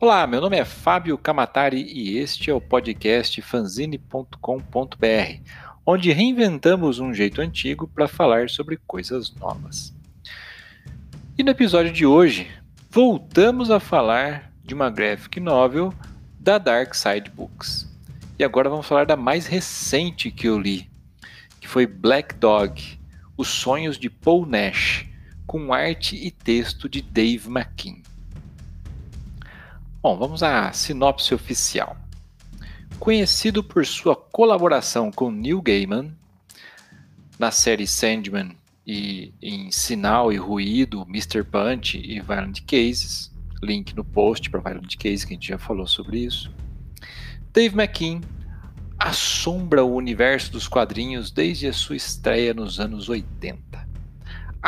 Olá, meu nome é Fábio Camatari e este é o podcast fanzine.com.br, onde reinventamos um jeito antigo para falar sobre coisas novas. E no episódio de hoje, voltamos a falar de uma graphic novel da Dark Side Books. E agora vamos falar da mais recente que eu li, que foi Black Dog, Os Sonhos de Paul Nash, com arte e texto de Dave McKean. Bom, vamos à sinopse oficial. Conhecido por sua colaboração com Neil Gaiman na série Sandman e em Sinal e Ruído, Mr. Punch e Violent Cases, link no post para Violent Cases que a gente já falou sobre isso. Dave McKean assombra o universo dos quadrinhos desde a sua estreia nos anos 80.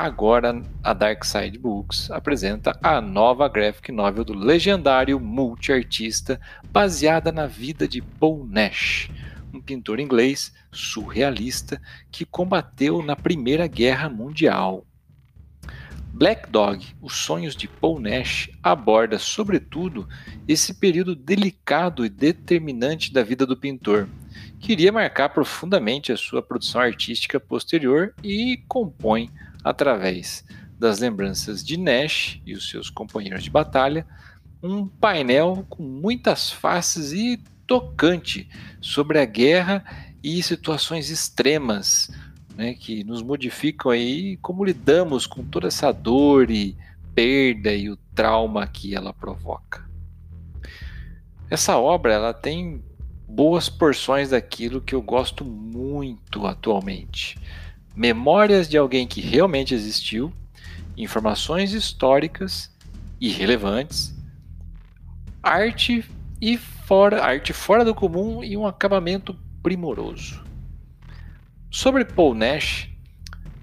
Agora, a Dark Side Books apresenta a nova graphic novel do legendário multiartista baseada na vida de Paul Nash, um pintor inglês surrealista que combateu na Primeira Guerra Mundial. Black Dog, Os Sonhos de Paul Nash, aborda, sobretudo, esse período delicado e determinante da vida do pintor, que iria marcar profundamente a sua produção artística posterior e compõe através das lembranças de Nash e os seus companheiros de batalha, um painel com muitas faces e tocante sobre a guerra e situações extremas né, que nos modificam aí como lidamos com toda essa dor e perda e o trauma que ela provoca. Essa obra ela tem boas porções daquilo que eu gosto muito atualmente memórias de alguém que realmente existiu, informações históricas e relevantes, arte e fora, arte fora do comum e um acabamento primoroso. Sobre Paul Nash,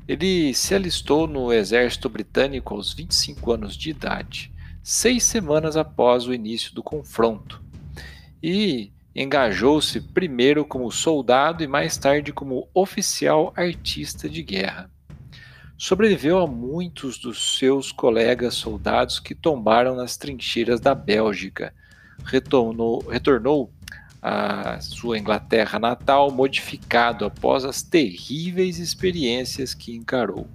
ele se alistou no exército britânico aos 25 anos de idade, seis semanas após o início do confronto, e Engajou-se primeiro como soldado e mais tarde como oficial artista de guerra. Sobreviveu a muitos dos seus colegas soldados que tombaram nas trincheiras da Bélgica. Retornou, retornou à sua Inglaterra natal modificado após as terríveis experiências que encarou.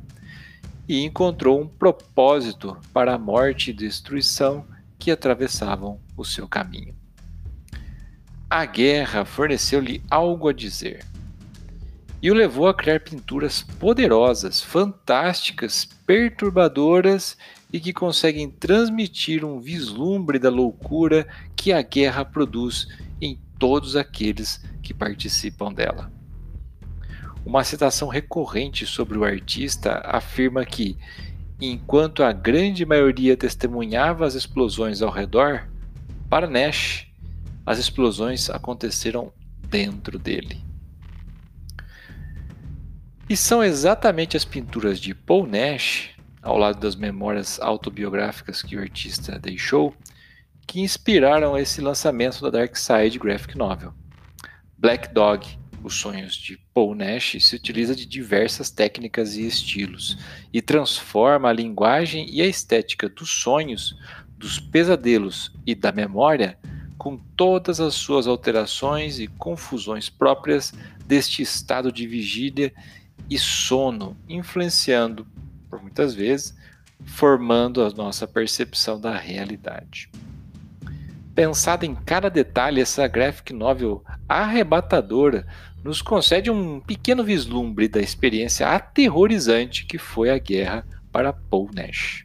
E encontrou um propósito para a morte e destruição que atravessavam o seu caminho. A guerra forneceu-lhe algo a dizer e o levou a criar pinturas poderosas, fantásticas, perturbadoras e que conseguem transmitir um vislumbre da loucura que a guerra produz em todos aqueles que participam dela. Uma citação recorrente sobre o artista afirma que, enquanto a grande maioria testemunhava as explosões ao redor, para Nash, as explosões aconteceram dentro dele. E são exatamente as pinturas de Paul Nash, ao lado das memórias autobiográficas que o artista deixou, que inspiraram esse lançamento da Dark Side Graphic Novel. Black Dog, Os Sonhos de Paul Nash, se utiliza de diversas técnicas e estilos e transforma a linguagem e a estética dos sonhos, dos pesadelos e da memória com todas as suas alterações e confusões próprias deste estado de vigília e sono, influenciando, por muitas vezes, formando a nossa percepção da realidade. Pensada em cada detalhe, essa graphic novel arrebatadora nos concede um pequeno vislumbre da experiência aterrorizante que foi a guerra para Paul Nash.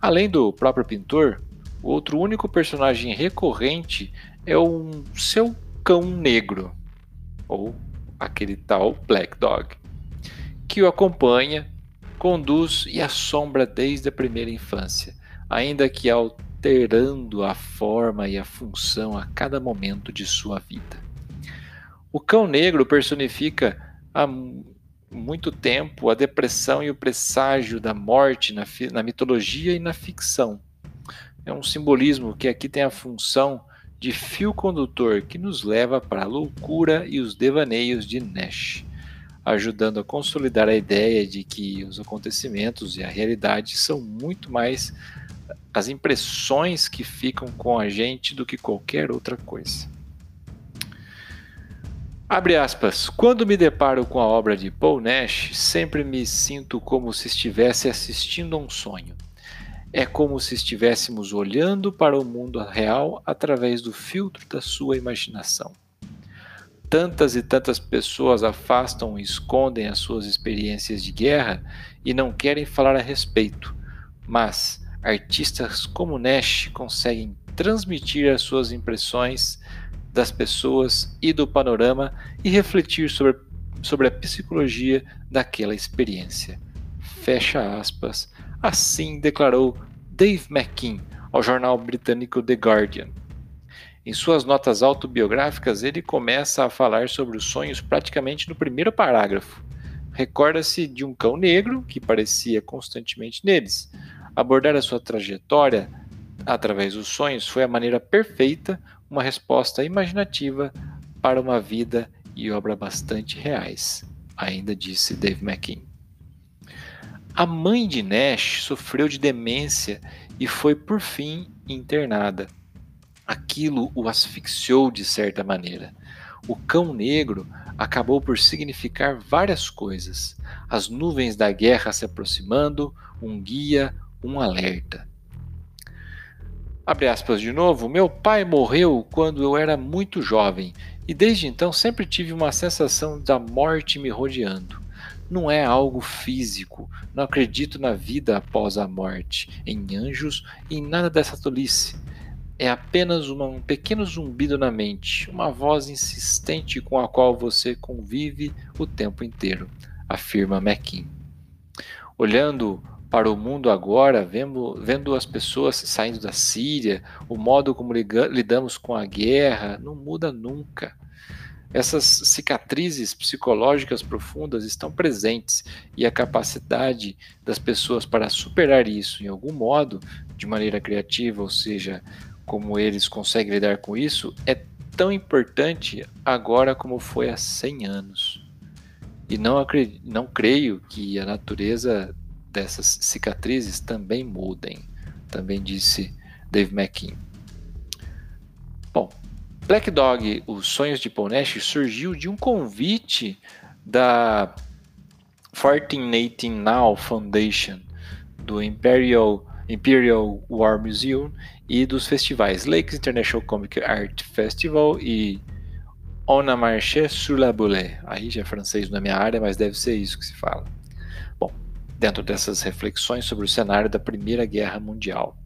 Além do próprio pintor, o outro único personagem recorrente é o seu cão negro, ou aquele tal Black Dog, que o acompanha, conduz e assombra desde a primeira infância, ainda que alterando a forma e a função a cada momento de sua vida. O cão negro personifica há muito tempo a depressão e o presságio da morte na, na mitologia e na ficção é um simbolismo que aqui tem a função de fio condutor que nos leva para a loucura e os devaneios de Nash, ajudando a consolidar a ideia de que os acontecimentos e a realidade são muito mais as impressões que ficam com a gente do que qualquer outra coisa. Abre aspas. Quando me deparo com a obra de Paul Nash, sempre me sinto como se estivesse assistindo a um sonho. É como se estivéssemos olhando para o mundo real através do filtro da sua imaginação. Tantas e tantas pessoas afastam e escondem as suas experiências de guerra e não querem falar a respeito, mas artistas como Nash conseguem transmitir as suas impressões das pessoas e do panorama e refletir sobre, sobre a psicologia daquela experiência. Fecha aspas. Assim declarou Dave McKean ao jornal britânico The Guardian. Em suas notas autobiográficas, ele começa a falar sobre os sonhos praticamente no primeiro parágrafo. Recorda-se de um cão negro que parecia constantemente neles. Abordar a sua trajetória através dos sonhos foi a maneira perfeita uma resposta imaginativa para uma vida e obra bastante reais, ainda disse Dave McKean. A mãe de Nash sofreu de demência e foi por fim internada. Aquilo o asfixiou de certa maneira. O cão negro acabou por significar várias coisas: as nuvens da guerra se aproximando, um guia, um alerta. Abre aspas de novo. Meu pai morreu quando eu era muito jovem e desde então sempre tive uma sensação da morte me rodeando. Não é algo físico. Não acredito na vida após a morte, em anjos em nada dessa tolice. É apenas uma, um pequeno zumbido na mente, uma voz insistente com a qual você convive o tempo inteiro, afirma McKean. Olhando para o mundo agora, vendo, vendo as pessoas saindo da Síria, o modo como lidamos com a guerra, não muda nunca. Essas cicatrizes psicológicas profundas estão presentes e a capacidade das pessoas para superar isso em algum modo, de maneira criativa, ou seja, como eles conseguem lidar com isso, é tão importante agora como foi há 100 anos. E não, não creio que a natureza dessas cicatrizes também mudem, também disse Dave McKean. Bom, Black Dog, Os Sonhos de Paul Nash, surgiu de um convite da 1418 Now Foundation, do Imperial, Imperial War Museum e dos festivais Lakes International Comic Art Festival e On a Marché sur la Boule. Aí já é francês na minha área, mas deve ser isso que se fala dentro dessas reflexões sobre o cenário da Primeira Guerra Mundial.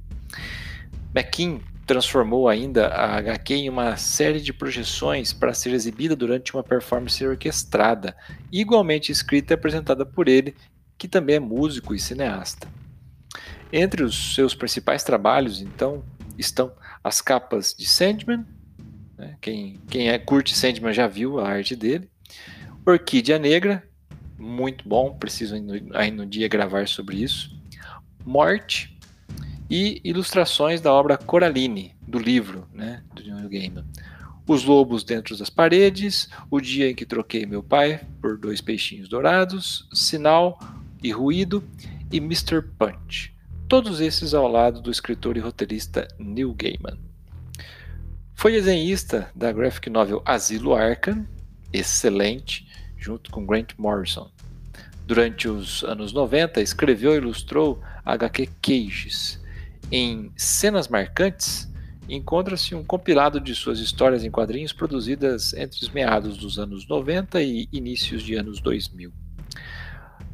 McKean transformou ainda a HQ em uma série de projeções para ser exibida durante uma performance orquestrada, igualmente escrita e apresentada por ele, que também é músico e cineasta. Entre os seus principais trabalhos, então, estão as capas de Sandman, né? quem, quem é, curte Sandman já viu a arte dele, Orquídea Negra, muito bom, preciso aí no dia gravar sobre isso. Morte e ilustrações da obra Coraline, do livro né, do Neil Gaiman. Os Lobos Dentro das Paredes, O Dia em que Troquei Meu Pai por Dois Peixinhos Dourados, Sinal e Ruído e Mr. Punch. Todos esses ao lado do escritor e roteirista Neil Gaiman. Foi desenhista da graphic novel Asilo Arkham, excelente, junto com Grant Morrison. Durante os anos 90, escreveu e ilustrou HQ Cages. Em Cenas Marcantes, encontra-se um compilado de suas histórias em quadrinhos produzidas entre os meados dos anos 90 e inícios de anos 2000.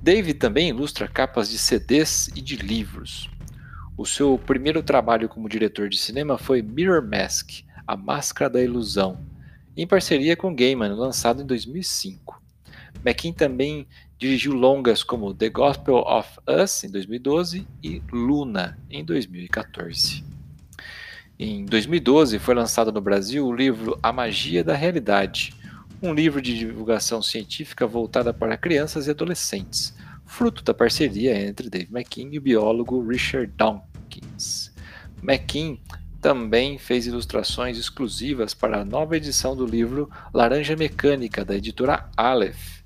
Dave também ilustra capas de CDs e de livros. O seu primeiro trabalho como diretor de cinema foi Mirror Mask, A Máscara da Ilusão, em parceria com Gaiman, lançado em 2005. McKean também dirigiu longas como The Gospel of Us, em 2012, e Luna, em 2014. Em 2012 foi lançado no Brasil o livro A Magia da Realidade, um livro de divulgação científica voltada para crianças e adolescentes, fruto da parceria entre Dave McKean e o biólogo Richard Dawkins. McKean também fez ilustrações exclusivas para a nova edição do livro Laranja Mecânica, da editora Aleph,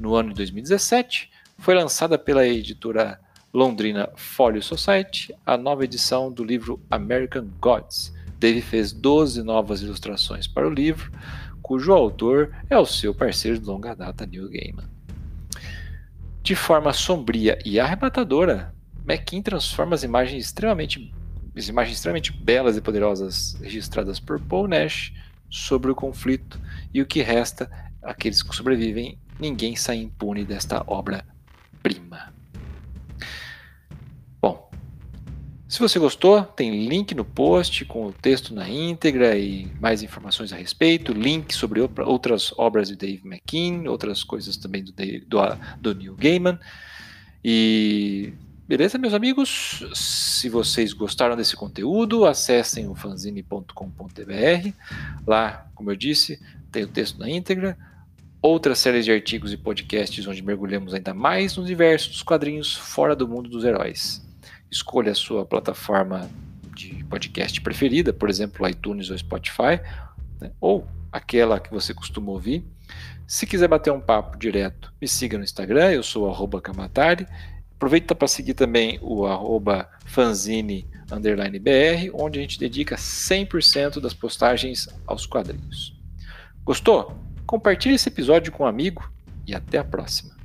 no ano de 2017, foi lançada pela editora Londrina Folio Society, a nova edição do livro American Gods. Dave fez 12 novas ilustrações para o livro, cujo autor é o seu parceiro de longa data, Neil Gaiman. De forma sombria e arrebatadora, McKean transforma as imagens extremamente, as imagens extremamente belas e poderosas registradas por Paul Nash sobre o conflito e o que resta, aqueles que sobrevivem, ninguém sai impune desta obra-prima. Bom, se você gostou, tem link no post com o texto na íntegra e mais informações a respeito, link sobre outras obras de Dave McKean, outras coisas também do, do, do Neil Gaiman. E beleza, meus amigos? Se vocês gostaram desse conteúdo, acessem o fanzine.com.br. Lá, como eu disse, tem o texto na íntegra, outras séries de artigos e podcasts onde mergulhamos ainda mais no universo dos quadrinhos fora do mundo dos heróis. Escolha a sua plataforma de podcast preferida, por exemplo, iTunes ou Spotify, né? ou aquela que você costuma ouvir. Se quiser bater um papo direto, me siga no Instagram, eu sou arroba Kamatari. Aproveita para seguir também o arroba fanzine BR, onde a gente dedica 100% das postagens aos quadrinhos. Gostou? Compartilhe esse episódio com um amigo e até a próxima.